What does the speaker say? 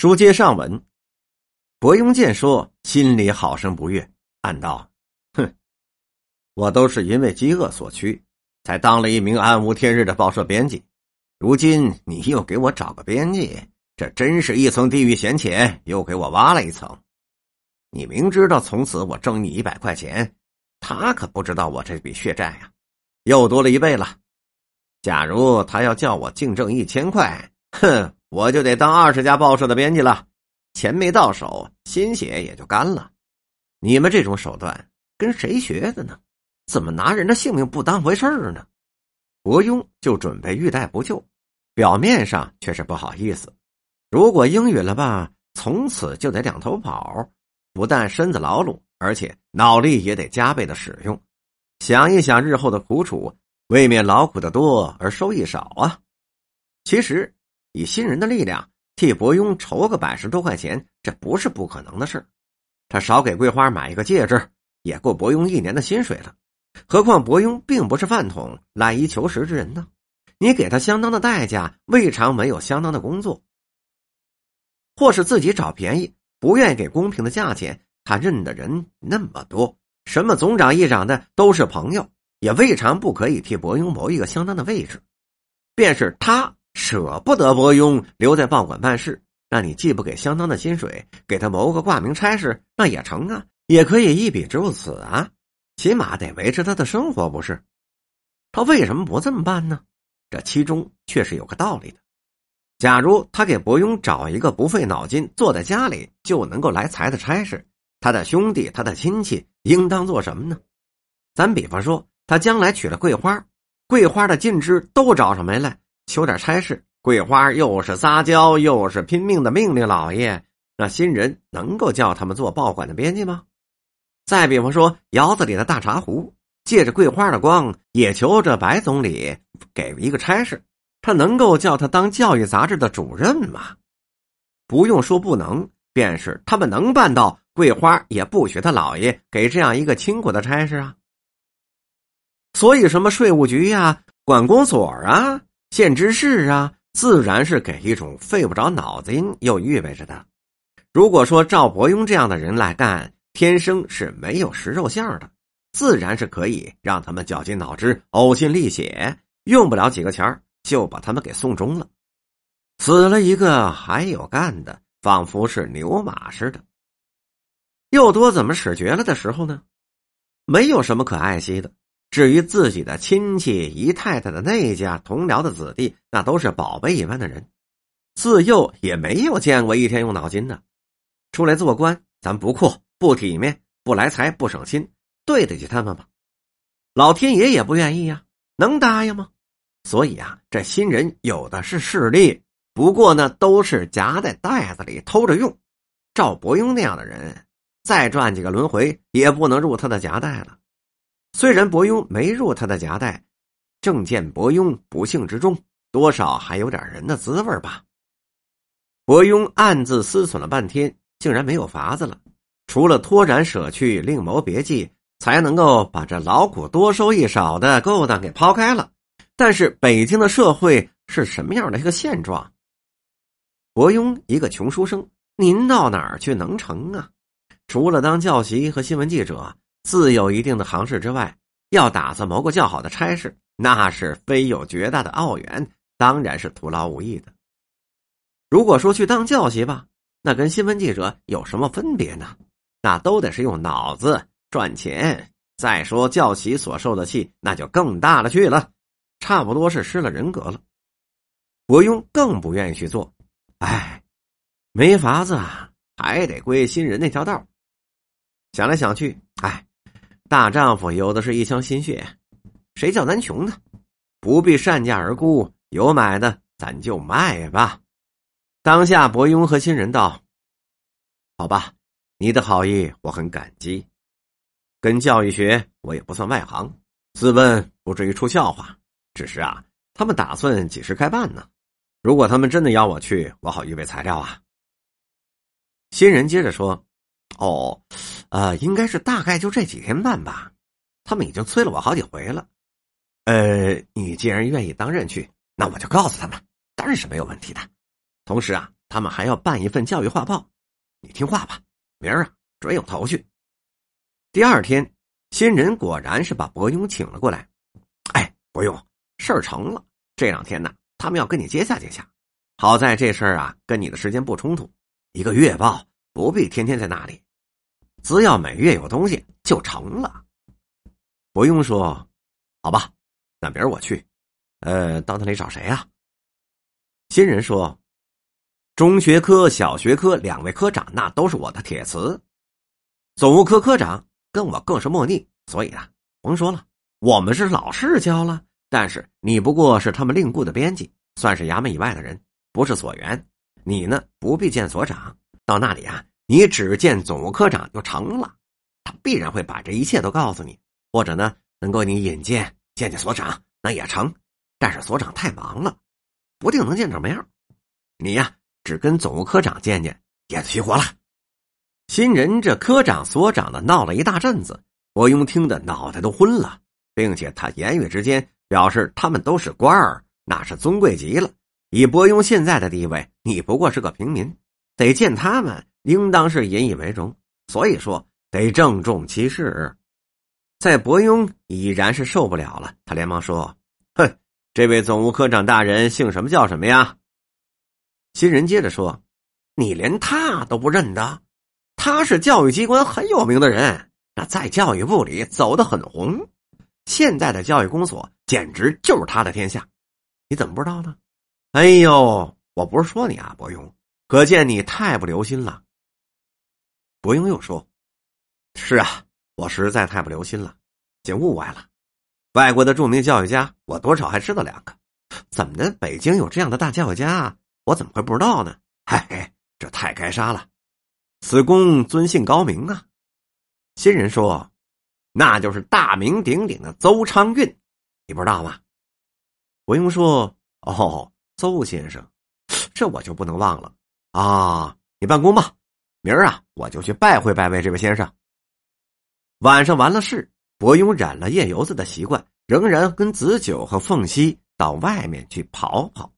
书接上文，伯庸见说，心里好生不悦，暗道：“哼，我都是因为饥饿所趋，才当了一名暗无天日的报社编辑。如今你又给我找个编辑，这真是一层地狱闲钱，又给我挖了一层。你明知道从此我挣你一百块钱，他可不知道我这笔血债呀，又多了一倍了。假如他要叫我净挣一千块，哼！”我就得当二十家报社的编辑了，钱没到手，心血也就干了。你们这种手段跟谁学的呢？怎么拿人的性命不当回事儿呢？伯庸就准备欲戴不救，表面上却是不好意思。如果应允了吧，从此就得两头跑，不但身子劳碌，而且脑力也得加倍的使用。想一想日后的苦楚，未免劳苦的多而收益少啊。其实。以新人的力量替伯庸筹个百十多块钱，这不是不可能的事他少给桂花买一个戒指，也够伯庸一年的薪水了。何况伯庸并不是饭桶、懒衣求食之人呢。你给他相当的代价，未尝没有相当的工作。或是自己找便宜，不愿意给公平的价钱，他认的人那么多，什么总长、议长的都是朋友，也未尝不可以替伯庸谋一个相当的位置。便是他。舍不得伯庸留在报馆办事，那你既不给相当的薪水，给他谋个挂名差事，那也成啊，也可以一笔入此啊，起码得维持他的生活，不是？他为什么不这么办呢？这其中却是有个道理的。假如他给伯庸找一个不费脑筋、坐在家里就能够来财的差事，他的兄弟、他的亲戚应当做什么呢？咱比方说，他将来娶了桂花，桂花的近支都找上门来。求点差事，桂花又是撒娇又是拼命的命令老爷，那新人能够叫他们做报馆的编辑吗？再比方说，窑子里的大茶壶，借着桂花的光，也求着白总理给一个差事，他能够叫他当教育杂志的主任吗？不用说不能，便是他们能办到，桂花也不许他老爷给这样一个清苦的差事啊。所以，什么税务局呀、管公所啊。县知事啊，自然是给一种费不着脑筋又预备着的。如果说赵伯庸这样的人来干，天生是没有食肉馅的，自然是可以让他们绞尽脑汁、呕心沥血，用不了几个钱就把他们给送终了。死了一个还有干的，仿佛是牛马似的。又多怎么使绝了的时候呢？没有什么可爱惜的。至于自己的亲戚、姨太太的那家同僚的子弟，那都是宝贝一般的人，自幼也没有见过一天用脑筋的。出来做官，咱不阔、不体面、不来财、不省心，对得起他们吗？老天爷也不愿意呀，能答应吗？所以啊，这新人有的是势力，不过呢，都是夹在袋子里偷着用。赵伯庸那样的人，再转几个轮回，也不能入他的夹带了。虽然伯庸没入他的夹带，正见伯庸不幸之中，多少还有点人的滋味吧。伯庸暗自思忖了半天，竟然没有法子了，除了脱然舍去，另谋别计，才能够把这劳苦多收益少的勾当给抛开了。但是北京的社会是什么样的一个现状？伯庸一个穷书生，您到哪儿去能成啊？除了当教习和新闻记者。自有一定的行市之外，要打算谋个较好的差事，那是非有绝大的奥远，当然是徒劳无益的。如果说去当教习吧，那跟新闻记者有什么分别呢？那都得是用脑子赚钱。再说教习所受的气，那就更大了去了，差不多是失了人格了。伯庸更不愿意去做，哎，没法子啊，还得归新人那条道。想来想去，哎。大丈夫有的是一腔心血，谁叫咱穷呢？不必善价而沽，有买的咱就卖吧。当下伯庸和新人道：“好吧，你的好意我很感激。跟教育学我也不算外行，自问不至于出笑话。只是啊，他们打算几时开办呢？如果他们真的邀我去，我好预备材料啊。”新人接着说：“哦。”呃，应该是大概就这几天办吧。他们已经催了我好几回了。呃，你既然愿意当任去，那我就告诉他们，当然是没有问题的。同时啊，他们还要办一份教育画报。你听话吧，明儿啊准有头绪。第二天，新人果然是把伯庸请了过来。哎，伯庸，事儿成了。这两天呢，他们要跟你接洽接洽。好在这事儿啊，跟你的时间不冲突。一个月报不必天天在那里，只要每月有东西就成了。伯庸说：“好吧，那明儿我去。呃，到那里找谁啊？”新人说：“中学科、小学科两位科长，那都是我的铁磁。总务科科长跟我更是莫逆，所以啊，甭说了，我们是老师教了。但是你不过是他们另雇的编辑，算是衙门以外的人，不是所员。你呢，不必见所长，到那里啊，你只见总务科长就成了。他必然会把这一切都告诉你。”或者呢，能够你引荐见见所长，那也成。但是所长太忙了，不定能见着面。你呀，只跟总务科长见见，也齐活了。新人这科长、所长的闹了一大阵子，伯庸听得脑袋都昏了，并且他言语之间表示他们都是官儿，那是尊贵极了。以伯庸现在的地位，你不过是个平民，得见他们，应当是引以为荣。所以说，得郑重其事。在伯庸已然是受不了了，他连忙说：“哼，这位总务科长大人姓什么叫什么呀？”新人接着说：“你连他都不认得？他是教育机关很有名的人，那在教育部里走得很红。现在的教育公所简直就是他的天下，你怎么不知道呢？”哎呦，我不是说你啊，伯庸，可见你太不留心了。伯庸又说：“是啊。”我实在太不留心了，竟误会了。外国的著名教育家，我多少还知道两个。怎么的？北京有这样的大教育家，我怎么会不知道呢？嗨，这太该杀了！此公尊姓高明啊。新人说，那就是大名鼎鼎的邹昌运，你不知道吗？伯庸说：“哦，邹先生，这我就不能忘了啊。你办公吧，明儿啊，我就去拜会拜会这位先生。”晚上完了事，伯庸染了夜游子的习惯，仍然跟子九和凤溪到外面去跑跑。